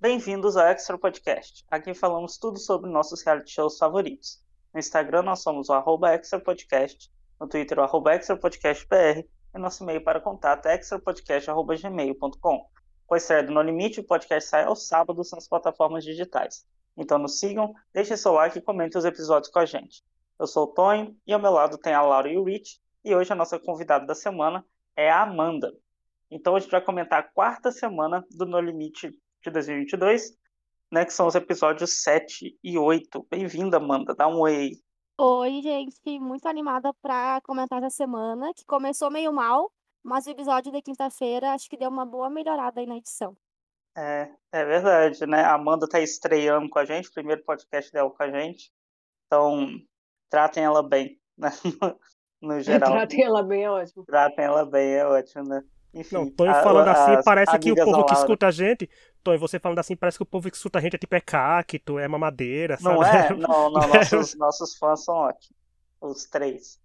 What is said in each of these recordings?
Bem-vindos ao Extra Podcast. Aqui falamos tudo sobre nossos reality shows favoritos. No Instagram nós somos o Extra Podcast, no Twitter o Extra Podcast e nosso e-mail para contato é extrapodcast.gmail.com. Com a estreia do No Limite, o podcast sai aos sábados nas plataformas digitais. Então nos sigam, deixem seu like e comentem os episódios com a gente. Eu sou o Tonho e ao meu lado tem a Laura e o Rich e hoje a nossa convidada da semana é a Amanda. Então a gente vai comentar a quarta semana do No Limite de 2022, né, que são os episódios 7 e 8. Bem-vinda, Amanda, dá um oi. Oi, gente, muito animada para comentar essa semana, que começou meio mal, mas o episódio da quinta-feira acho que deu uma boa melhorada aí na edição. É, é verdade, né? A Amanda tá estreando com a gente, primeiro podcast dela com a gente. Então, tratem ela bem, né? No geral. Tratem ela bem é ótimo. Tratem ela bem é ótimo, né? Enfim, não, Tony falando assim, parece que o povo que escuta a gente. Tony, você falando assim, parece que o povo que escuta a gente é tipo é cacto, é mamadeira, sabe? Não é? Não, não, nossos, nossos fãs são ótimos. Os três.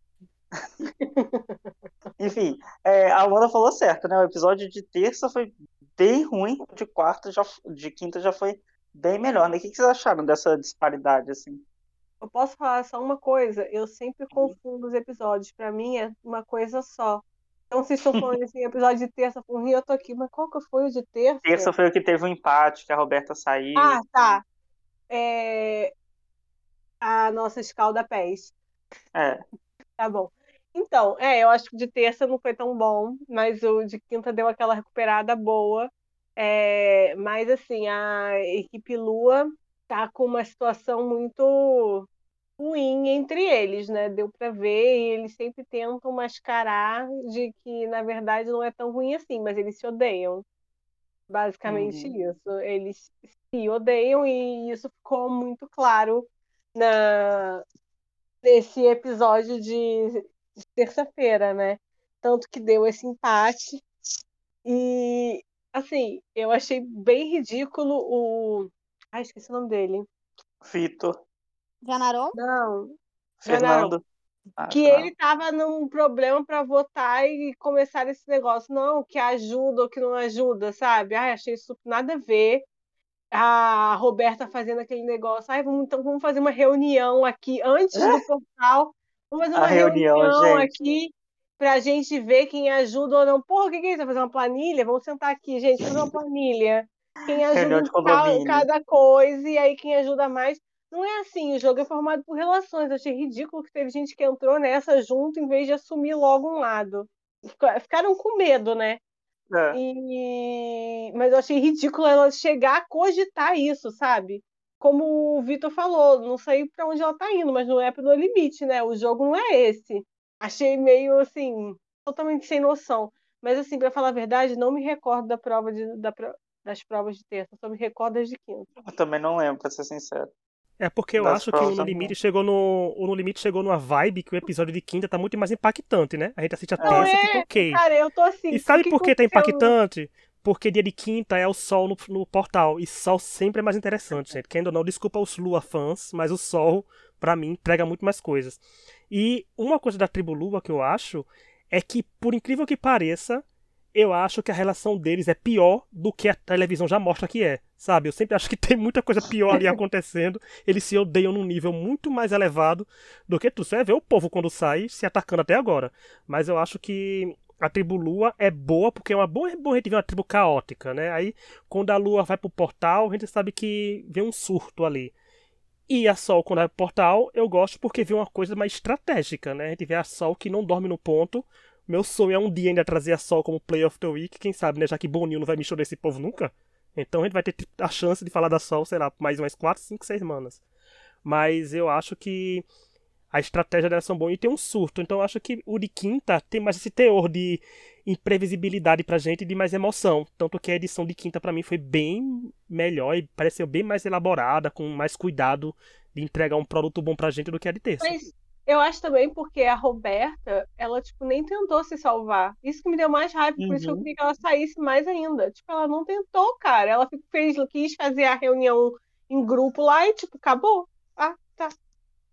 Enfim, é, a Amanda falou certo, né? O episódio de terça foi bem ruim, de quarta já, de quinta já foi bem melhor, né? O que vocês acharam dessa disparidade, assim? Eu posso falar só uma coisa? Eu sempre confundo os episódios. Para mim é uma coisa só. Então, se estão falando assim, episódio de terça por eu tô aqui, mas qual que foi o de terça? Terça foi o que teve um empate, que a Roberta saiu. Ah, tá. É... A nossa escalda pés. É. Tá bom. Então, é, eu acho que de terça não foi tão bom, mas o de quinta deu aquela recuperada boa. É, mas assim, a equipe Lua tá com uma situação muito ruim entre eles, né? Deu para ver e eles sempre tentam mascarar de que na verdade não é tão ruim assim, mas eles se odeiam. Basicamente uhum. isso. Eles se odeiam e isso ficou muito claro na nesse episódio de, de terça-feira, né? Tanto que deu esse empate e assim, eu achei bem ridículo o Ai, esqueci o nome dele. Vitor. Janaron? Não. Fernando. Ah, que tá. ele tava num problema para votar e começar esse negócio. Não, que ajuda ou que não ajuda, sabe? Ai, achei isso nada a ver. A Roberta fazendo aquele negócio. Ai, vamos, então vamos fazer uma reunião aqui antes do portal. Vamos fazer uma a reunião, reunião aqui pra gente ver quem ajuda ou não. Porra, o que, que é isso? Vai fazer uma planilha? Vamos sentar aqui, gente, fazer uma planilha. Quem ajuda em cada coisa, e aí quem ajuda mais não é assim, o jogo é formado por relações. Eu achei ridículo que teve gente que entrou nessa junto em vez de assumir logo um lado. Ficaram com medo, né? É. E... Mas eu achei ridículo ela chegar a cogitar isso, sabe? Como o Vitor falou, não sei para onde ela tá indo, mas não é pro limite, né? O jogo não é esse. Achei meio assim, totalmente sem noção. Mas assim, para falar a verdade, não me recordo da prova de, da, das provas de terça, só me recordo das de quinta. Eu também não lembro, pra ser sincero. É porque eu acho que o No Limite chegou no. O No Limite chegou numa vibe que o episódio de quinta tá muito mais impactante, né? A gente assiste a terça e fica ok. Cara, eu tô assim. E sabe por que tá impactante? Porque dia de quinta é o sol no, no portal. E sol sempre é mais interessante, gente. Quem ou não, desculpa os Lua fãs, mas o sol, para mim, entrega muito mais coisas. E uma coisa da tribo Lua que eu acho é que, por incrível que pareça, eu acho que a relação deles é pior do que a televisão já mostra que é, sabe? Eu sempre acho que tem muita coisa pior ali acontecendo. Eles se odeiam num nível muito mais elevado do que tu. Você ver o povo quando sai se atacando até agora. Mas eu acho que a tribo Lua é boa porque é uma boa, boa a gente ver uma tribo caótica, né? Aí quando a Lua vai pro portal, a gente sabe que vem um surto ali. E a Sol, quando vai pro portal, eu gosto porque vê uma coisa mais estratégica, né? A gente vê a Sol que não dorme no ponto, meu sonho é um dia ainda trazer a Sol como Play of the Week, quem sabe, né? Já que Boninho não vai me chorar esse povo nunca. Então a gente vai ter a chance de falar da Sol, sei lá, mais umas 4, 5, 6 semanas. Mas eu acho que a estratégia dela são boas e tem um surto. Então eu acho que o de quinta tem mais esse teor de imprevisibilidade pra gente e de mais emoção. Tanto que a edição de quinta para mim foi bem melhor e pareceu bem mais elaborada, com mais cuidado de entregar um produto bom pra gente do que a de terça. Mas eu acho também porque a Roberta, ela, tipo, nem tentou se salvar. Isso que me deu mais raiva, por isso que eu uhum. queria que ela saísse mais ainda. Tipo, ela não tentou, cara. Ela fez, quis fazer a reunião em grupo lá e, tipo, acabou. Ah, tá.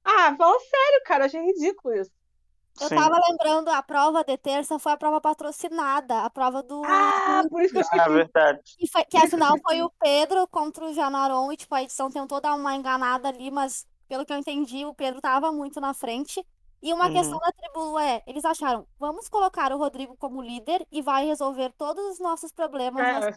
Ah, fala sério, cara. Achei ridículo isso. Eu Sim. tava lembrando, a prova de terça foi a prova patrocinada, a prova do. Ah, por isso que eu Ah, esqueci. verdade. Que, foi, que afinal foi o Pedro contra o Janaron, e tipo, a edição tentou dar uma enganada ali, mas pelo que eu entendi, o Pedro tava muito na frente. E uma Uhum. questão da tribo é, eles acharam, vamos colocar o Rodrigo como líder e vai resolver todos os nossos problemas É. nas.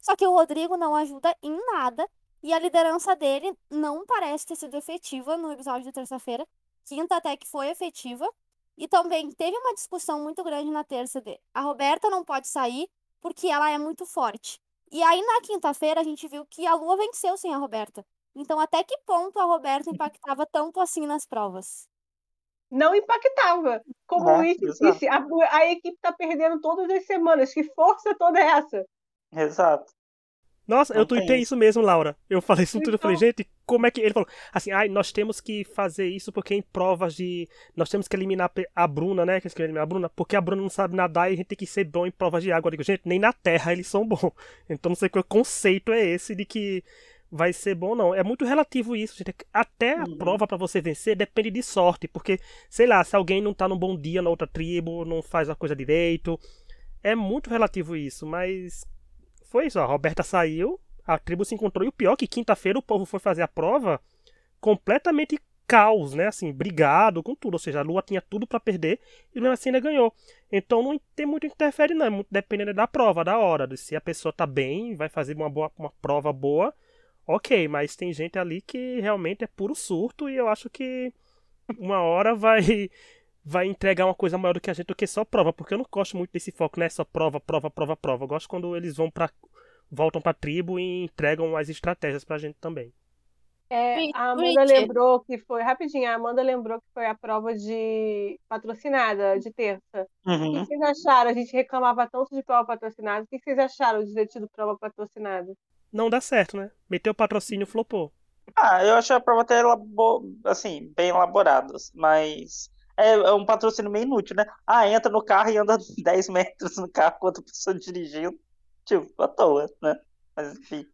Só que o Rodrigo não ajuda em nada, e a liderança dele não parece ter sido efetiva no episódio de terça-feira. Quinta até que foi efetiva. E também teve uma discussão muito grande na terça de a Roberta não pode sair porque ela é muito forte. E aí na quinta-feira a gente viu que a Lua venceu sem a Roberta. Então até que ponto a Roberta impactava tanto assim nas provas? Não impactava. Como É, o Luiz exato. disse, a, a equipe tá perdendo todas as semanas. Que força toda é essa? Exato. Nossa, Não eu tuitei isso mesmo, Laura. Eu falei isso tudo. Eu falei, Então- gente, como é que. Ele falou assim: ai, nós temos que fazer isso porque em provas de. Nós temos que eliminar a Bruna, né? Que eles querem eliminar a Bruna, porque a Bruna não sabe nadar e a gente tem que ser bom em provas de água. Eu digo, gente, nem na terra eles são bons. Então não sei qual conceito é esse de que vai ser bom, não. É muito relativo isso, gente. Até a Uhum. prova pra você vencer depende de sorte. Porque, sei lá, se alguém não tá num bom dia na outra tribo, não faz a coisa direito. É muito relativo isso, mas foi isso, ó, a Roberta saiu, a tribo se encontrou, e o pior é que quinta-feira o povo foi fazer a prova completamente caos, né? Assim, brigado com tudo. Ou seja, a Lua tinha tudo pra perder e mesmo assim ainda ganhou. Então não tem muito que interfere, não. É muito dependendo da prova, da hora. de Se a pessoa tá bem, vai fazer uma, boa, uma prova boa, ok. Mas tem gente ali que realmente é puro surto e eu acho que uma hora vai. Vai entregar uma coisa maior do que a gente do que só prova, porque eu não gosto muito desse foco, né? Só prova, prova, prova, prova. Eu gosto quando eles vão para voltam pra tribo e entregam as estratégias pra gente também. É, a Amanda lembrou que foi, rapidinho, a Amanda lembrou que foi a prova de patrocinada de terça. O Uhum. que vocês acharam? A gente reclamava tanto de prova patrocinada. O que vocês acharam de ter tido prova patrocinada? Não dá certo, né? Meteu o patrocínio flopou. Ah, eu achei a prova até assim, bem elaborada, mas é, é um patrocínio meio inútil, né? Ah, entra no carro e anda 10 metros no carro com outra pessoa dirigindo. Tipo, à toa, né? Mas enfim.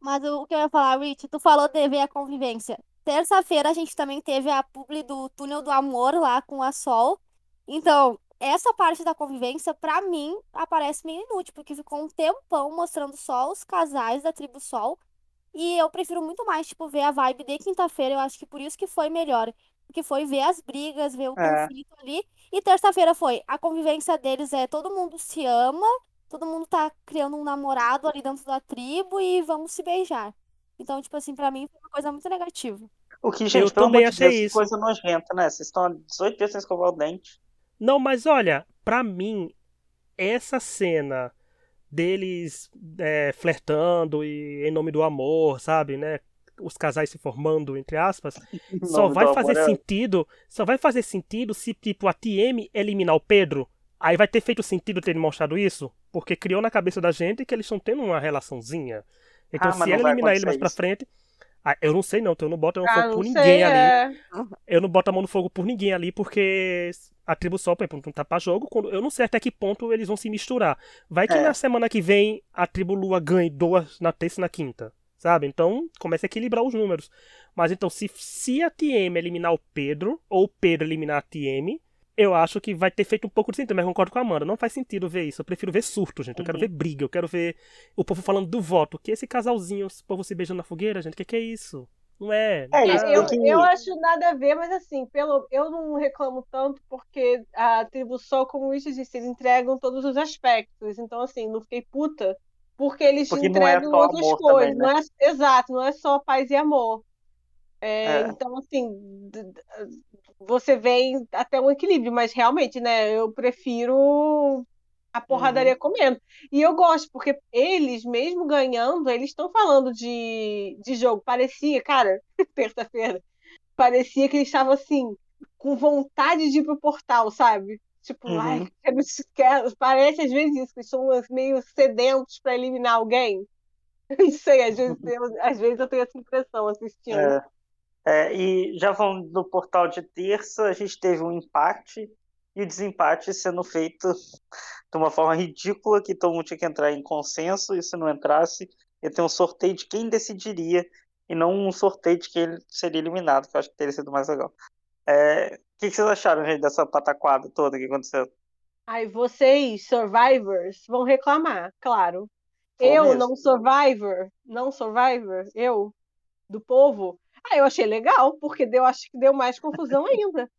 Mas o que eu ia falar, Rich, tu falou de ver a convivência. Terça-feira a gente também teve a publi do Túnel do Amor lá com a Sol. Então, essa parte da convivência, pra mim, aparece meio inútil, porque ficou um tempão mostrando só os casais da tribo Sol. E eu prefiro muito mais, tipo, ver a vibe de quinta-feira. Eu acho que por isso que foi melhor. Porque foi ver as brigas, ver o É. conflito ali. E terça-feira foi, a convivência deles é todo mundo se ama, todo mundo tá criando um namorado ali dentro da tribo e vamos se beijar. Então, tipo assim, pra mim foi uma coisa muito negativa. O que, gente, Eu pelo também amor de achei Deus, isso. coisa nojenta, né? Vocês estão há 18 dias sem escovar o dente. Não, mas olha, pra mim, essa cena deles é, flertando e em nome do amor, sabe, né? Os casais se formando, entre aspas, só vai fazer amor, é- sentido, só vai fazer sentido se, tipo, a TM eliminar o Pedro. Aí vai ter feito sentido ter mostrado isso, porque criou na cabeça da gente que eles estão tendo uma relaçãozinha. Então, Ah, se ela eliminar ele mais pra isso. frente. Ah, eu não sei não, então eu não boto a mão no Ah, fogo por sei, ninguém ali. é. Eu não boto a mão no fogo por ninguém ali, porque a tribo Sol, por exemplo, não tá pra jogo. quando- Eu não sei até que ponto eles vão se misturar. Vai que É. na semana que vem a tribo Lua ganhe duas na terça e na quinta. Sabe? Então começa a equilibrar os números. Mas então, se, se a TM eliminar o Pedro, ou o Pedro eliminar a TM, eu acho que vai ter feito um pouco de sentido, mas concordo com a Amanda. Não faz sentido ver isso. Eu prefiro ver surto, gente. Eu quero Uhum. ver briga. Eu quero ver o povo falando do voto. Que esse casalzinho, esse povo se beijando na fogueira, gente. O que, que é isso? Não é. É, isso tá- Eu, eu acho nada a ver, mas assim, pelo, eu não reclamo tanto porque a tribo Sol, como o Richard disse, eles entregam todos os aspectos. Então, assim, não fiquei puta porque eles Porque não é entregam só outras coisas. também, né? Não é, exato, não é só paz e amor. É, É. Então, assim, você vem até um equilíbrio, mas realmente, né, eu prefiro a porradaria comendo. E eu gosto, porque eles, mesmo ganhando, eles estão falando de, de jogo. Parecia, cara, terça-feira, parecia que eles estavam assim, com vontade de ir pro portal, sabe? Tipo, Uhum. ai, quero, quero- parece às vezes isso, que eles são meio sedentos para eliminar alguém. Não sei, às vezes, eu, às vezes eu tenho essa impressão assistindo. É. É, e já falando do portal de terça, a gente teve um empate e o desempate sendo feito de uma forma ridícula que todo mundo tinha que entrar em consenso e se não entrasse, ia ter um sorteio de quem decidiria e não um sorteio de quem seria eliminado, que eu acho que teria sido mais legal. É, que, que vocês acharam, gente, dessa pataquada toda que aconteceu? Aí vocês, survivors, vão reclamar, claro. Eu, mesmo. não survivor, não survivor, eu, do povo. Ah, eu achei legal, porque deu, acho que deu mais confusão ainda.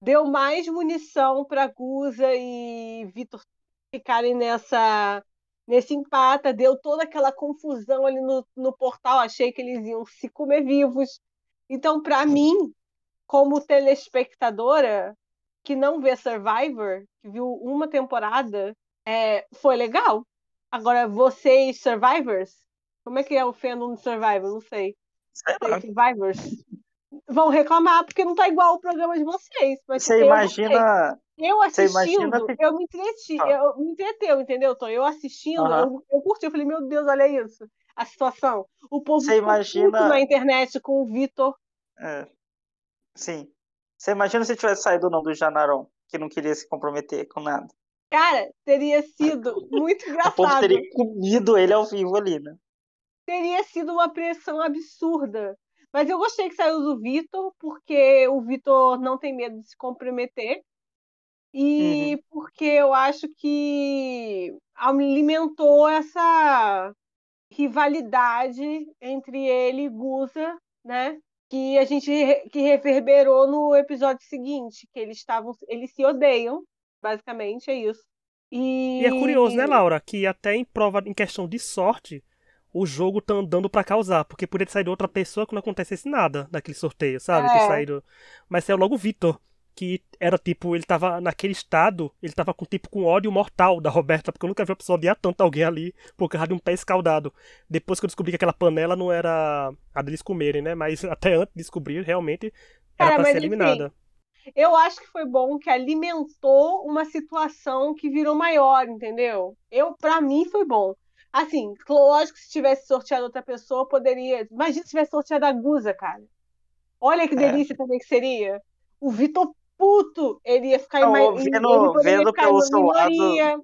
Deu mais munição para Guza e Vitor ficarem nessa nesse empata, deu toda aquela confusão ali no, no portal, achei que eles iam se comer vivos. Então, para mim, como telespectadora que não vê Survivor, que viu uma temporada, é, foi legal. Agora, vocês, Survivors, como é que é o fandom de Survivor? Não sei. Sei lá. Vocês, Survivors, vão reclamar porque não tá igual o programa de vocês. Mas Você eu imagina. Eu assistindo, imagina eu me entreti, Ah. eu me entreteu, entendeu, Tom? Eu assistindo, eu, eu curti, eu falei, meu Deus, olha isso, a situação. O povo Você imagina- na internet com o Vitor. É. Sim. Você imagina se tivesse saído o nome do Janaron, que não queria se comprometer com nada. Cara, teria sido muito O povo engraçado. teria comido ele ao vivo ali, né? Teria sido uma pressão absurda. Mas eu gostei que saiu do Vitor, porque o Vitor não tem medo de se comprometer. E porque eu acho que alimentou essa rivalidade entre ele e Guza, né? Que a gente que reverberou no episódio seguinte, que eles estavam, eles se odeiam, basicamente é isso. E, E é curioso, né, Laura, que até em prova, em questão de sorte, o jogo tá andando pra causar, porque poderia ter saído outra pessoa que não acontecesse nada naquele sorteio, sabe? É. Ter saído. Mas saiu logo o Vitor, que era tipo, ele tava naquele estado, ele tava com tipo com ódio mortal da Roberta, porque eu nunca vi uma pessoa odiar tanto alguém ali por causa de um pé escaldado. Depois que eu descobri que aquela panela não era a deles comerem, né? Mas até antes de descobrir, realmente era Cara, pra ser enfim, eliminada. Eu acho que foi bom que alimentou uma situação que virou maior, entendeu? Eu, para mim, foi bom. Assim, lógico que se tivesse sorteado outra pessoa, poderia. Imagina se tivesse sorteado a Guza, cara. Olha que É. delícia também que seria. O Vitor puto, ele ia ficar em Não, vendo- ele vendo ficar pelo seu lado, minoria.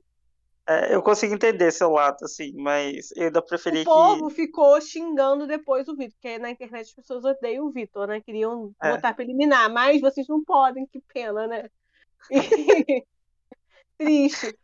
É, eu consigo entender seu lado, assim, mas eu ainda preferi O povo que. ficou xingando depois o Vitor, porque na internet as pessoas odeiam o Vitor, né? Queriam É. botar pra eliminar, mas vocês não podem, que pena, né? Triste.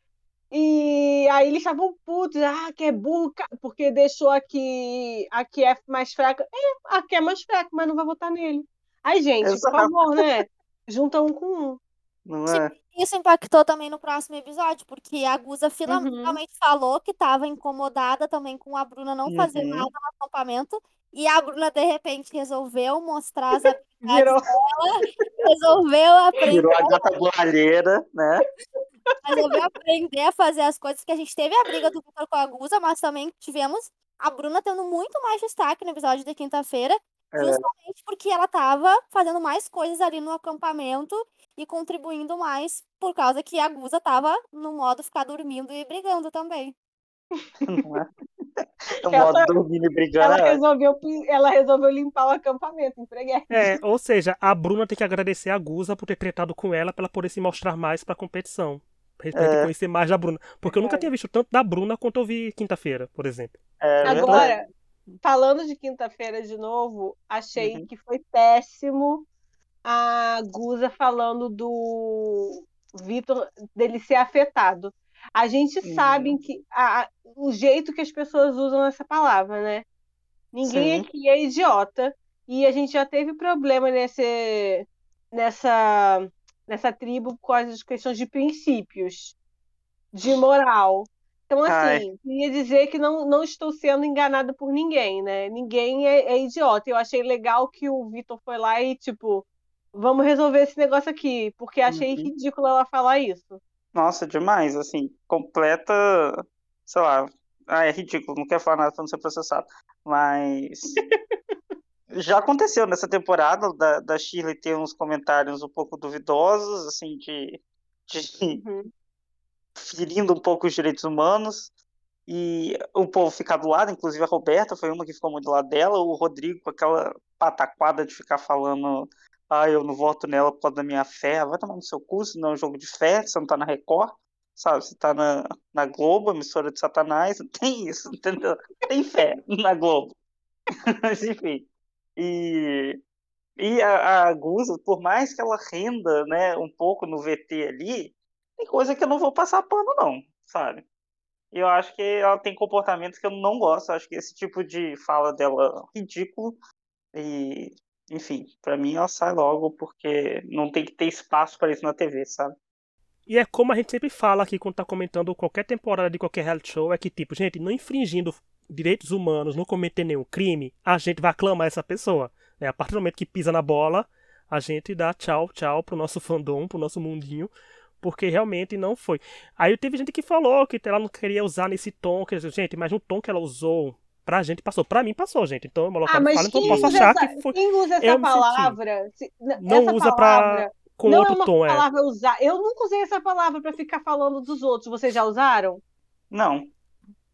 E aí eles estavam putos, ah, que é burro, porque deixou aqui, aqui é mais fraca. É, aqui é mais fraca, mas não vai votar nele. Ai, gente, por Exato. favor, né? Junta um com um. Não é? Isso impactou também no próximo episódio, porque a Guza Uhum. finalmente falou que estava incomodada também com a Bruna não fazer Uhum. nada no acampamento. E a Bruna, de repente, resolveu mostrar as habilidades Virou. dela, resolveu aprender, Virou a gata borralheira, né? resolveu aprender a fazer as coisas que a gente teve a briga do Vitor com a Guza, mas também tivemos a Bruna tendo muito mais destaque no episódio de quinta-feira, É. justamente porque ela estava fazendo mais coisas ali no acampamento e contribuindo mais por causa que a Guza tava no modo ficar dormindo e brigando também. É? O Ela- modo dormindo e brigando. Ela é resolveu, ela resolveu limpar o acampamento, empreguei. É, ou seja, a Bruna tem que agradecer a Guza por ter tretado com ela pra ela poder se mostrar mais pra competição. Pra gente É. conhecer mais da Bruna. Porque eu nunca Verdade. tinha visto tanto da Bruna quanto eu vi quinta-feira, por exemplo. É verdade. Agora, falando de quinta-feira de novo, achei Uhum. que foi péssimo a Guza falando do Vitor dele ser afetado. A gente Uhum. sabe que a- o jeito que as pessoas usam essa palavra, né? Ninguém Sim. aqui é idiota e a gente já teve problema nesse, nessa, nessa tribo por causa das questões de princípios, de moral. Então, Ai. assim, queria dizer que não, não estou sendo enganada por ninguém, né? Ninguém é, é idiota. Eu achei legal que o Vitor foi lá e, tipo, vamos resolver esse negócio aqui, porque achei Uhum. ridículo ela falar isso. Nossa, demais, assim, completa, sei lá, ah, é ridículo, não quero falar nada pra não ser processado, mas já aconteceu nessa temporada da, da Shirley ter uns comentários um pouco duvidosos, assim, de, de Uhum. ferindo um pouco os direitos humanos, e o povo ficar do lado, inclusive a Roberta foi uma que ficou muito do lado dela, o Rodrigo com aquela pataquada de ficar falando, ah, eu não voto nela por causa da minha fé, vai tomar no seu cu, isso não é um jogo de fé, você não tá na Record, sabe, você tá na, na Globo, emissora de Satanás, tem isso, entendeu? Tem fé na Globo. Mas enfim, e E a, a Guza, por mais que ela renda, né, um pouco no VT ali, tem coisa que eu não vou passar pano, não, sabe? Eu acho que ela tem comportamentos que eu não gosto. Eu acho que esse tipo de fala dela é ridículo. E, enfim, para mim ela sai logo porque não tem que ter espaço para isso na TV, sabe? E é como a gente sempre fala aqui quando tá comentando qualquer temporada de qualquer reality show, é que, tipo, gente, não infringindo direitos humanos, não cometer nenhum crime, a gente vai aclamar essa pessoa. Né? A partir do momento que pisa na bola, a gente dá tchau, tchau pro nosso fandom, pro nosso mundinho, porque realmente não foi. Aí teve gente que falou que ela não queria usar nesse tom, que, gente, mas no tom que ela usou, pra gente passou. Pra mim passou, gente. Então eu ah, mas fala, então eu posso achar essa, que foi. Quem usa essa palavra? Se, não essa usa palavra, pra com não outro é uma tom, palavra é. usar. Eu nunca usei essa palavra para ficar falando dos outros. Vocês já usaram? Não.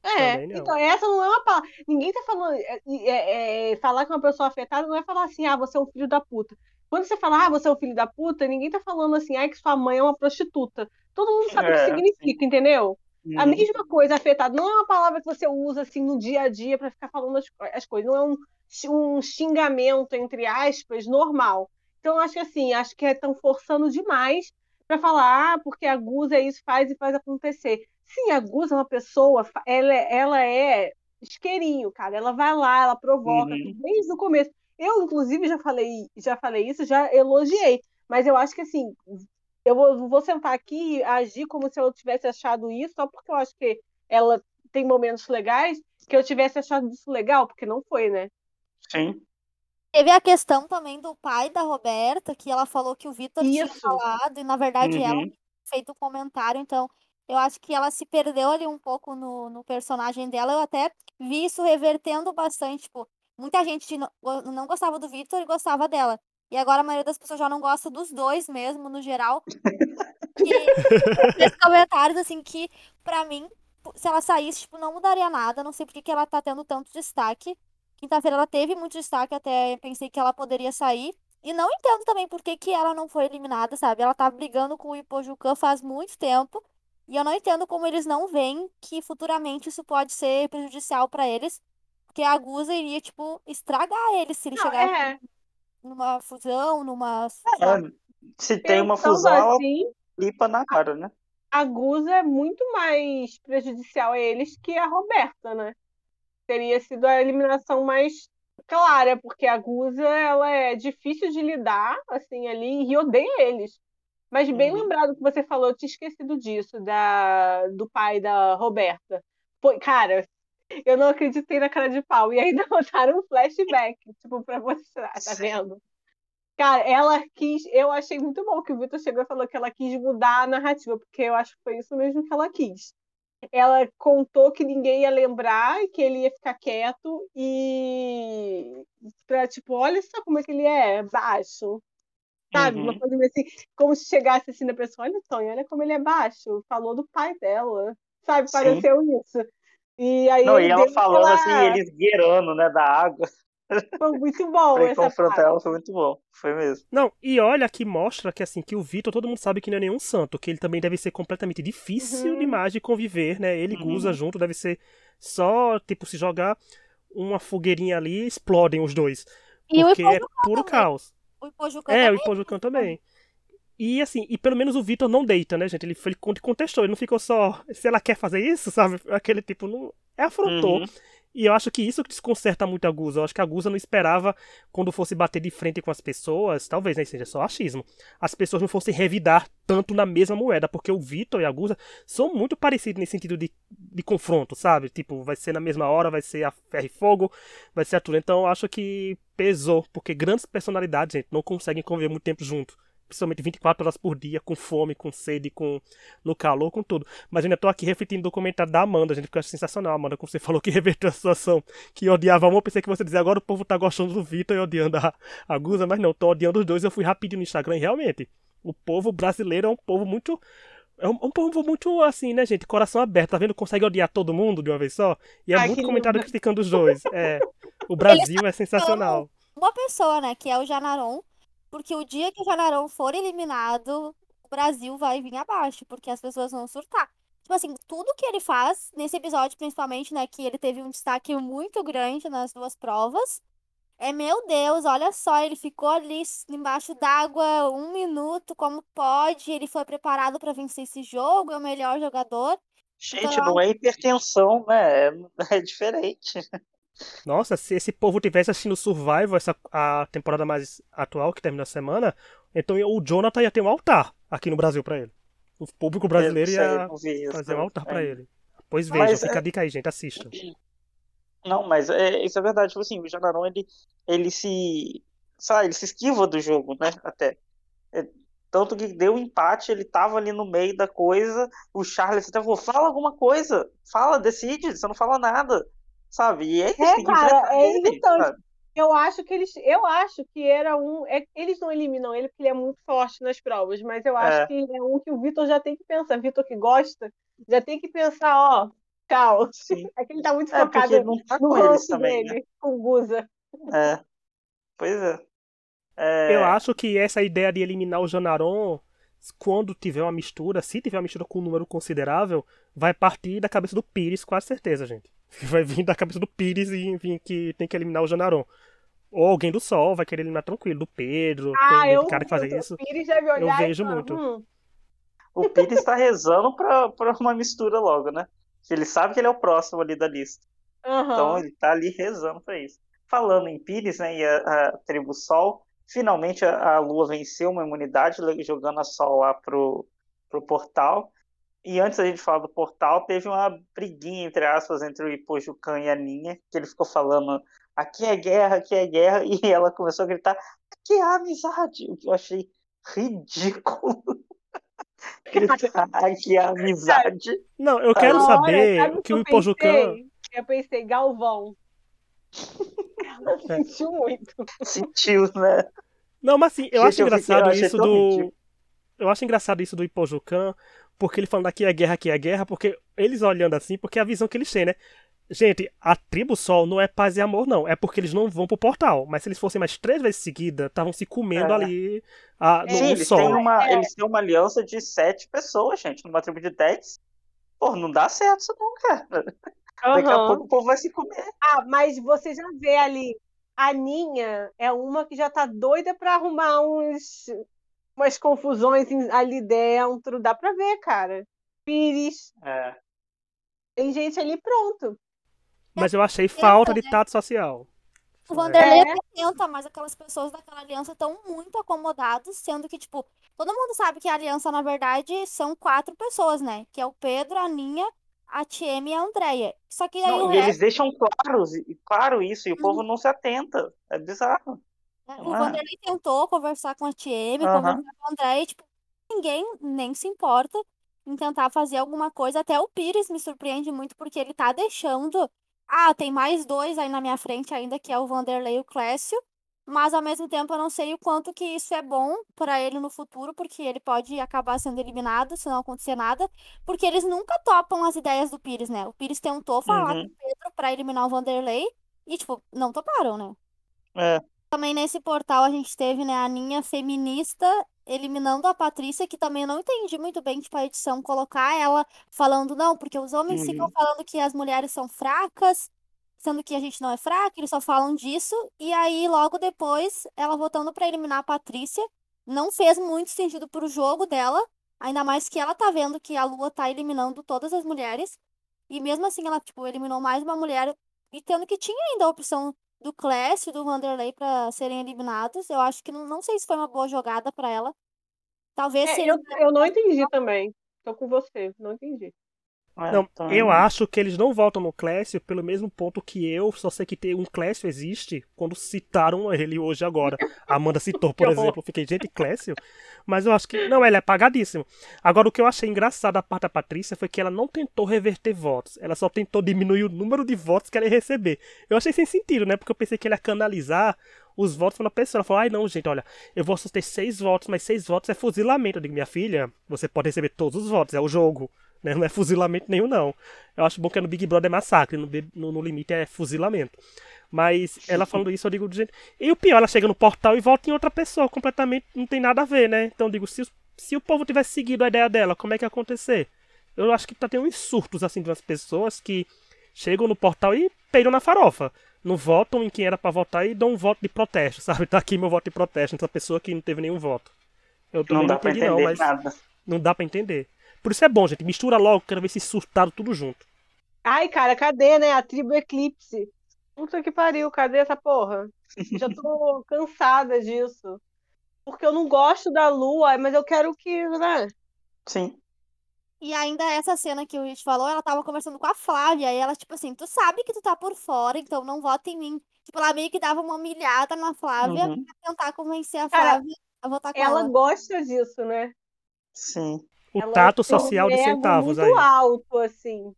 É, então essa não é uma palavra. Ninguém tá falando. É, é, é, falar com uma pessoa afetada não é falar assim, ah, você é um filho da puta. Quando você fala, ah, você é um filho da puta, ninguém tá falando assim, ah, que sua mãe é uma prostituta. Todo mundo sabe o que É, significa, entendeu? A Uhum. mesma coisa, afetado, não é uma palavra que você usa assim no dia a dia para ficar falando as, as coisas, não é um, um xingamento, entre aspas, normal. Então, acho que assim, acho que estão forçando demais para falar, ah, porque a Guza é isso, faz e faz acontecer. Sim, a Guza é uma pessoa, ela, é- ela é isqueirinho, cara. Ela vai lá, ela provoca Uhum. desde o começo. Eu, inclusive, já falei, já falei isso, já elogiei. Mas eu acho que assim, eu vou, vou sentar aqui e agir como se eu tivesse achado isso, só porque eu acho que ela tem momentos legais, que eu tivesse achado isso legal, porque não foi, né? Sim. Teve a questão também do pai da Roberta, que ela falou que o Vitor tinha falado, e na verdade ela Uhum. tinha feito o comentário, então eu acho que ela se perdeu ali um pouco no, no personagem dela. Eu até vi isso revertendo bastante, tipo, muita gente não, não gostava do Vitor e gostava dela. E agora a maioria das pessoas já não gosta dos dois mesmo, no geral. Que fez comentários assim que, pra mim, se ela saísse, tipo, não mudaria nada. Não sei por que que ela tá tendo tanto destaque. Quinta-feira ela teve muito destaque, até pensei que ela poderia sair. E não entendo também por que que ela não foi eliminada, sabe? Ela tá brigando com o Ipojucan faz muito tempo. E eu não entendo como eles não veem que futuramente isso pode ser prejudicial pra eles. Porque a Guza iria, tipo, estragar eles se eles Não, chegassem é, numa fusão, numa. É, se tem uma pensando fusão, ela assim, limpa na cara, né? a Guza é muito mais prejudicial a eles que a Roberta, né? Teria sido a eliminação mais clara, porque a Guza, ela é difícil de lidar, assim, ali, e odeia eles. Mas bem Uhum. lembrado que você falou, eu tinha esquecido disso, da, do pai da Roberta. Foi, cara, eu não acreditei na cara de pau. E ainda botaram um flashback, tipo, pra mostrar, tá vendo? Cara, ela quis. Eu achei muito bom que o Vitor chegou e falou que ela quis mudar a narrativa, porque eu acho que foi isso mesmo que ela quis. Ela contou que ninguém ia lembrar e que ele ia ficar quieto e. Pra, tipo, olha só como é que ele é, baixo. Sabe? Uma Uhum. coisa meio assim, como se chegasse assim na pessoa, olha, Tony, olha como ele é baixo. Falou do pai dela. Sabe? Sim. Pareceu isso. E aí Não, ele e ela falando aquela- assim, eles guiando, né, da água. Foi muito bom Pra essa confrontar parte. ela foi muito bom. Foi mesmo. Não, e olha que mostra que assim, que o Vitor, todo mundo sabe que não é nenhum santo, que ele também deve ser completamente difícil Uhum. demais de conviver, né? Ele e Uhum. Guza junto, deve ser só, tipo, se jogar uma fogueirinha ali, explodem os dois. E o Porque é Ipojucan puro também. caos. O Ipojucan É, o também. Ipojucan também. E assim, e pelo menos o Vitor não deita, né, gente? Ele, ele contestou, ele não ficou só. Se ela quer fazer isso, sabe? Aquele tipo, não. É afrontou. Uhum. E eu acho que isso que desconcerta muito a Guza. Eu acho que a Guza não esperava, quando fosse bater de frente com as pessoas, talvez né, seja só achismo, as pessoas não fossem revidar tanto na mesma moeda, porque o Vitor e a Guza são muito parecidos nesse sentido de, de confronto, sabe? Tipo, vai ser na mesma hora, vai ser a ferro e fogo, vai ser a tudo. Então eu acho que pesou, porque grandes personalidades, gente, não conseguem conviver muito tempo junto. Principalmente 24 horas por dia, com fome, com sede, com no calor, com tudo. Mas eu ainda tô aqui refletindo o comentário da Amanda, gente, porque eu acho sensacional, Amanda, como você falou que reverteu a situação, que odiava uma, eu pensei que você dizia agora o povo tá gostando do Vitor e odiando a, a Guza, mas não, tô odiando os dois, eu fui rapidinho no Instagram e realmente, o povo brasileiro é um povo muito. É um, um povo muito assim, né, gente? Coração aberto, tá vendo? Consegue odiar todo mundo de uma vez só. E é Ai, muito comentário lindo. criticando os dois. É, o Brasil é sensacional. Uma pessoa, né, que é o Janaron, porque o dia que o Janaron for eliminado, o Brasil vai vir abaixo, porque as pessoas vão surtar. Tipo assim, tudo que ele faz, nesse episódio principalmente, né, que ele teve um destaque muito grande nas duas provas, é meu Deus, olha só, ele ficou ali embaixo d'água um minuto, como pode? Ele foi preparado para vencer esse jogo, é o melhor jogador. Gente, então, não é hipertensão, né? É, diferente. Nossa, se esse povo tivesse assistindo Survival, essa, a temporada mais atual que termina a semana, então o Jonathan ia ter um altar aqui no Brasil para ele. O público brasileiro ia fazer um altar para ele. Pois veja, fica é... a dica aí, gente, assista. Não, mas é, isso é verdade. Tipo assim, o Janarão, ele, ele se. Sabe, ele se esquiva do jogo, né? Até. É, tanto que deu um empate, ele tava ali no meio da coisa. O Charles até falou: fala alguma coisa, fala, decide, você não fala nada. Sabe? E é isso, é, cara, é ele, irritante. Sabe? Eu acho que eles. Eu acho que era um. É, eles não eliminam ele porque ele é muito forte nas provas, mas eu acho é. que é um que o Vitor já tem que pensar. Vitor que gosta, já tem que pensar, ó, Cal. Sim. É que ele tá muito é, focado é, não tá no rosto também, dele, né? com o Guza. É. Pois é. é. Eu acho que essa ideia de eliminar o Janaron, quando tiver uma mistura, se tiver uma mistura com um número considerável, vai partir da cabeça do Pires, com certeza, gente. Vai vir da cabeça do Pires e vir que tem que eliminar o Janaron. Ou alguém do Sol vai querer eliminar tranquilo, do Pedro, ah, tem eu, cara que faz isso. eu vejo muito. Hum. O Pires tá rezando pra, pra uma mistura logo, né? Ele sabe que ele é o próximo ali da lista. Uhum. Então ele tá ali rezando pra isso. Falando em Pires, né, e a, a tribo Sol, finalmente a, a, Lua venceu uma imunidade jogando a Sol lá pro, pro portal. E antes da gente falar do portal, teve uma briguinha, entre aspas, entre o Ipojucan e a Ninha, que ele ficou falando aqui é guerra, aqui é guerra, e ela começou a gritar aqui é amizade, o que eu achei ridículo. gritar aqui é amizade. Não, eu quero saber o que o Ipojucan... Eu pensei, Galvão. Ela é. sentiu muito. Sentiu, né? Não, mas assim, eu Gente, acho engraçado eu isso do... Eu acho engraçado isso do Ipojucan, porque ele falando aqui é guerra, aqui é guerra, porque eles olhando assim, porque é a visão que eles têm, né? Gente, a tribo Sol não é paz e amor, não. É porque eles não vão pro portal. Mas se eles fossem mais três vezes seguida, estavam se comendo é. ali a, no, Sim, no eles sol. Têm uma, Eles têm uma aliança de sete pessoas, gente, numa tribo de dez. Pô, não dá certo isso não, cara. Uhum. Daqui a pouco o povo vai se comer. Ah, mas você já vê ali. A Ninha é uma que já tá doida pra arrumar uns umas confusões ali dentro. Dá pra ver, cara. Pires. É. Tem gente ali pronto. Mas eu achei falta de tato social. O Vanderlei é. tenta, mas aquelas pessoas daquela aliança estão muito acomodadas, sendo que, tipo, todo mundo sabe que a aliança, na verdade, são quatro pessoas, né? Que é o Pedro, a Ninha, a Tieme e a Andrea. Só que aí não, o resto... eles deixam claro, claro isso, e o uhum. povo não se atenta. É bizarro. É, o é? Vanderlei tentou conversar com a uhum. conversar com a Andrea, e, tipo, ninguém nem se importa em tentar fazer alguma coisa. Até o Pires me surpreende muito, porque ele tá deixando ah, tem mais dois aí na minha frente ainda, que é o Vanderlei e o Clécio. Mas ao mesmo tempo eu não sei o quanto que isso é bom para ele no futuro, porque ele pode acabar sendo eliminado se não acontecer nada, porque eles nunca topam as ideias do Pires, né? O Pires tentou falar uhum. com o Pedro para eliminar o Vanderlei e tipo, não toparam, né? É. Também nesse portal a gente teve, né, a Ninha feminista eliminando a Patrícia, que também não entendi muito bem, tipo, a edição colocar ela falando, não, porque os homens ficam Uhum. falando que as mulheres são fracas, sendo que a gente não é fraca, eles só falam disso, e aí logo depois ela voltando pra eliminar a Patrícia, não fez muito sentido pro jogo dela, ainda mais que ela tá vendo que a Lua tá eliminando todas as mulheres, e mesmo assim ela, tipo, eliminou mais uma mulher, e tendo que tinha ainda a opção do Clécio e do Vanderlei para serem eliminados. Eu acho que não, não sei se foi uma boa jogada para ela. Talvez é, seria. Eu, eu não entendi também. Tô com você, não entendi. Não, eu acho que eles não voltam no Clécio pelo mesmo ponto que eu só sei que tem um Clécio existe quando citaram ele hoje agora. A Amanda citou, por exemplo. Eu fiquei, gente, Clécio? Mas eu acho que. Não, ele é apagadíssimo. Agora, o que eu achei engraçado da parte da Patrícia foi que ela não tentou reverter votos. Ela só tentou diminuir o número de votos que ela ia receber. Eu achei sem sentido, né? Porque eu pensei que ele ia canalizar os votos para uma pessoa. Ela falou, ai não, gente, olha, eu vou ter seis votos, mas seis votos é fuzilamento. Eu digo, minha filha, você pode receber todos os votos, é o jogo. Né? Não é fuzilamento nenhum, não. Eu acho bom que no Big Brother é massacre, no, no, no limite é fuzilamento. Mas ela falando isso, eu digo, gente. E o pior, ela chega no portal e volta em outra pessoa, completamente não tem nada a ver, né? Então eu digo, se, se o povo tivesse seguido a ideia dela, como é que ia acontecer? Eu acho que tá tendo uns surtos assim de umas pessoas que chegam no portal e peidam na farofa. não votam em quem era para votar e dão um voto de protesto, sabe? Tá aqui meu voto de protesto nessa pessoa que não teve nenhum voto. Eu Não não, dá pra entendi entender não, mas nada. não dá pra entender. Por isso é bom, gente, mistura logo, quero ver se surtado tudo junto. Ai, cara, cadê, né? A tribo Eclipse. Puta que pariu, cadê essa porra? Já tô cansada disso. Porque eu não gosto da lua, mas eu quero que, né? Sim. E ainda essa cena que o Rich falou, ela tava conversando com a Flávia, e ela, tipo assim, tu sabe que tu tá por fora, então não vota em mim. Tipo, ela meio que dava uma humilhada na Flávia Uhum. pra tentar convencer a Cara, Flávia a votar com Ela ela. gosta disso, né? Sim. O Ela tato um social de centavos aí. muito alto, assim.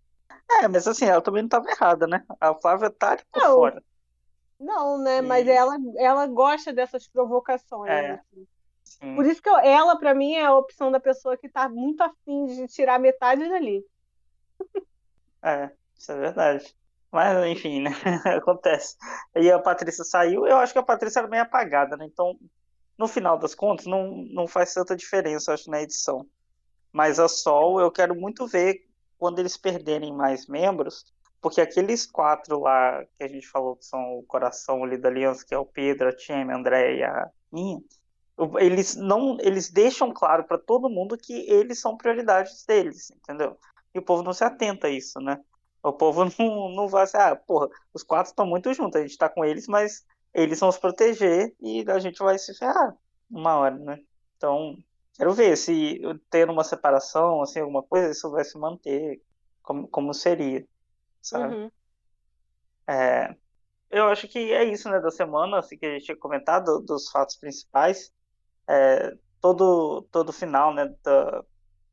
É, mas assim, ela também não tava errada, né? A Flávia tá ali por Não, fora. Não, né? Mas E- ela, ela gosta dessas provocações. É. assim. Sim. Por isso que eu- ela, pra mim, é a opção da pessoa que tá muito afim de tirar metade dali. É, isso é verdade. Mas, enfim, né? Acontece. E a Patrícia saiu, eu acho que a Patrícia era meio apagada, né? Então, no final das contas, não, não faz tanta diferença, eu acho, na edição. Mas a Sol, eu quero muito ver quando eles perderem mais membros, porque aqueles quatro lá que a gente falou que são o coração ali da aliança, que é o Pedro, a Tcheme, a André e a Minha, eles não, eles deixam claro para todo mundo que eles são prioridades deles, entendeu? E o povo não se atenta a isso, né? O povo não, não vai assim, ah, porra, os quatro estão muito juntos, a gente tá com eles, mas eles vão se proteger e a gente vai se ferrar uma hora, né? Então, quero ver se tendo uma separação, assim, alguma coisa, isso vai se manter como, como seria, sabe? Uhum. É, eu acho que é isso, né, da semana, assim, que a gente tinha comentado, dos fatos principais. É, todo, todo final, né, da,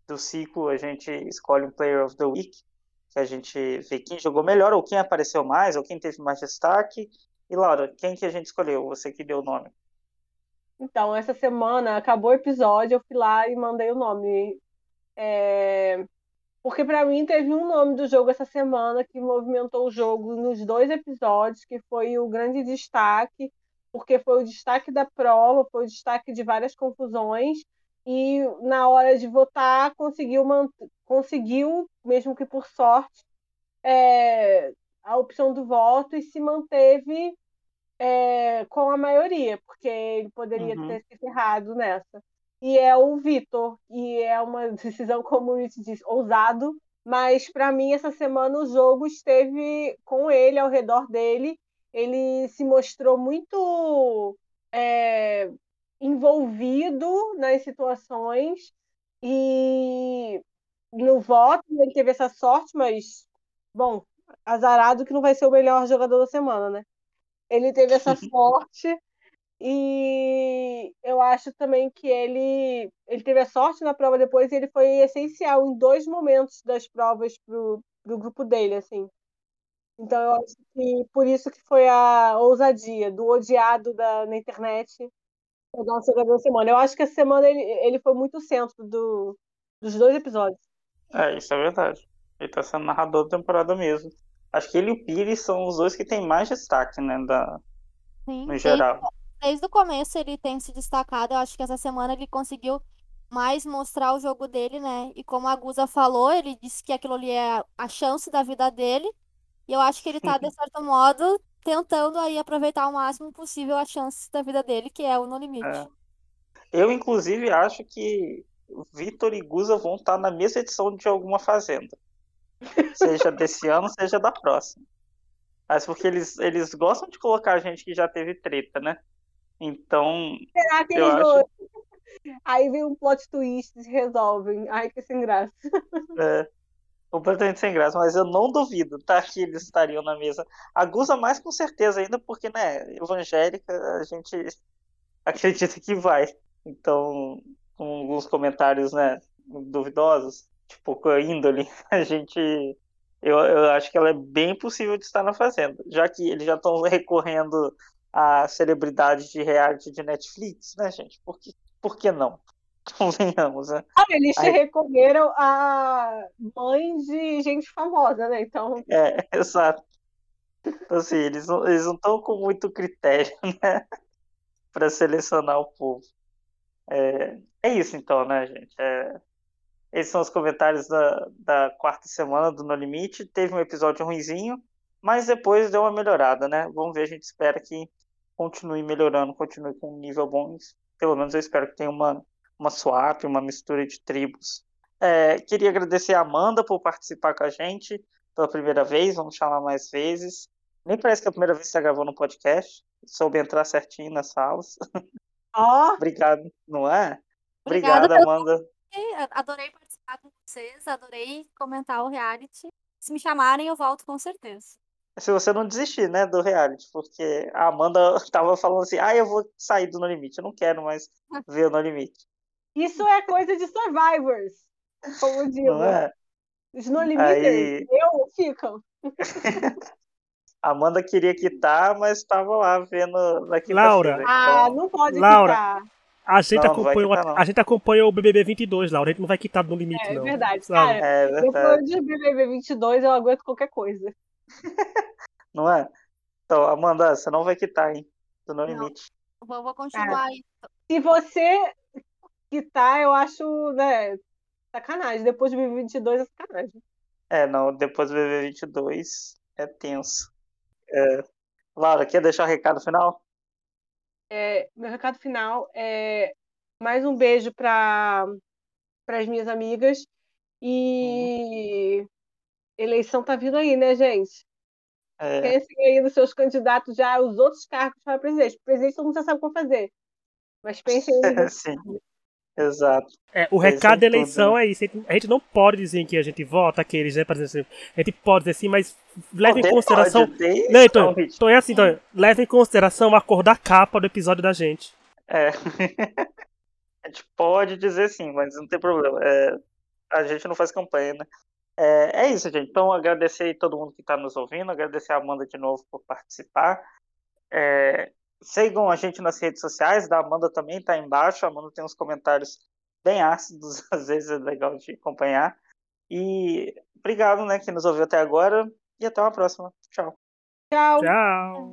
do ciclo, a gente escolhe um Player of the Week, que a gente vê quem jogou melhor, ou quem apareceu mais, ou quem teve mais destaque. E, Laura, quem que a gente escolheu? Você que deu o nome. Então, essa semana acabou o episódio, eu fui lá e mandei o nome. É, Porque pra mim teve um nome do jogo essa semana que movimentou o jogo nos dois episódios, que foi o grande destaque, porque foi o destaque da prova, foi o destaque de várias confusões, e na hora de votar conseguiu, conseguiu mesmo que por sorte, é, a opção do voto e se manteve é, com a maioria, porque ele poderia Uhum. ter se ferrado nessa. E é o Vitor, e é uma decisão, como o Rich disse, ousado, mas para mim essa semana o jogo esteve com ele, ao redor dele. Ele se mostrou muito é, envolvido nas situações e no voto ele teve essa sorte, mas bom, azarado que não vai ser o melhor jogador da semana, né? Ele teve essa sorte e eu acho também que ele, ele teve a sorte na prova depois e ele foi essencial em dois momentos das provas pro, pro grupo dele, assim. Então eu acho que por isso que foi a ousadia do odiado da, na internet o nosso jogador da semana. Eu acho que essa semana ele, ele foi muito centro do, dos dois episódios. É, isso é verdade. Ele tá sendo narrador da temporada mesmo. Acho que ele e o Pires são os dois que têm mais destaque, né, da, Sim, no desde, geral. desde o começo ele tem se destacado. Eu acho que essa semana ele conseguiu mais mostrar o jogo dele, né? E como a Guza falou, ele disse que aquilo ali é a chance da vida dele. E eu acho que ele tá, de certo modo, tentando aí aproveitar o máximo possível a chance da vida dele, que é o No Limite. É. Eu, inclusive, acho que Vitor e Guza vão estar na mesma edição de alguma Fazenda. Seja desse ano, seja da próxima. Mas porque eles, eles gostam de colocar gente que já teve treta, né? Então, Será que eles acho. Aí vem um plot twist e resolvem. Ai, que sem graça. É, completamente sem graça, mas eu não duvido, tá? Que eles estariam na mesa. A Guza mais com certeza ainda, porque, né, evangélica, a gente acredita que vai. Então, com alguns comentários, né, duvidosos, tipo, com a índole, a gente. Eu, eu acho que ela é bem possível de estar na Fazenda, já que eles já estão recorrendo a celebridades de reality de Netflix, né, gente? Por que, por que não? Convenhamos, né? Ah, eles Aí- recorreram a mães de gente famosa, né? Então, É, exato. Então, assim, eles não, eles não estão com muito critério, né? Para selecionar o povo. É, é isso, então, né, gente? É, esses são os comentários da, da quarta semana do No Limite. Teve um episódio ruinzinho, mas depois deu uma melhorada, né? Vamos ver, a gente espera que continue melhorando, continue com um nível bom. Pelo menos eu espero que tenha uma, uma swap, uma mistura de tribos. É, queria agradecer a Amanda por participar com a gente pela primeira vez, vamos chamar mais vezes. Nem parece que é a primeira vez que você gravou no podcast. Soube entrar certinho nas salas. Ó, Obrigado, não é? Obrigada Obrigado, pelo Amanda. Adorei participar com vocês, adorei comentar o reality. Se me chamarem, eu volto com certeza. Se você não desistir, né, do reality, porque a Amanda tava falando assim, ah, eu vou sair do No Limite, eu não quero mais ver o No Limite. isso é coisa de Survivors, como digo. Não é? Os no limiters, Aí- eu ficam. A Amanda queria quitar, mas estava lá vendo na. Laura. Ah, então- não pode Laura. ficar. A gente, Não, acompanhou, quitar, não. a gente acompanha o BBB 22, Laura. A gente não vai quitar no limite, É não. verdade, sabe? cara. É verdade, Depois de BBB 22, eu aguento qualquer coisa. não é? Então, Amanda, você não vai quitar, hein? Do No Não. Limite. Vou, vou continuar aí. Se você quitar, eu acho, né, sacanagem. Depois de BBB 22 é sacanagem. É, não, depois do BBB 22 é tenso. É. Laura, quer deixar o recado final? É, meu recado final é mais um beijo para as minhas amigas. E eleição tá vindo aí, né, gente? É, Pensem aí nos seus candidatos já, os outros cargos para presidente. Presidente todo mundo já sabe como fazer. Mas pensem aí nos sim, exato. É, o recado da tudo, eleição né? é isso. A gente- não pode dizer que a gente vota aqueles, né? Assim, a gente pode dizer assim, mas leve em consideração. pode, Não, então, então é assim, então, leve em consideração a cor da capa do episódio da gente. É. A gente pode dizer sim, mas não tem problema. É, a gente não faz campanha, né? É, é isso, gente. Então, agradecer todo mundo que está nos ouvindo, agradecer a Amanda de novo por participar. É, sigam a gente nas redes sociais, da Amanda também está embaixo. A Amanda tem uns comentários bem ácidos, às vezes é legal de acompanhar. E obrigado, né, que nos ouviu até agora, e até uma próxima. Tchau. Tchau. Tchau!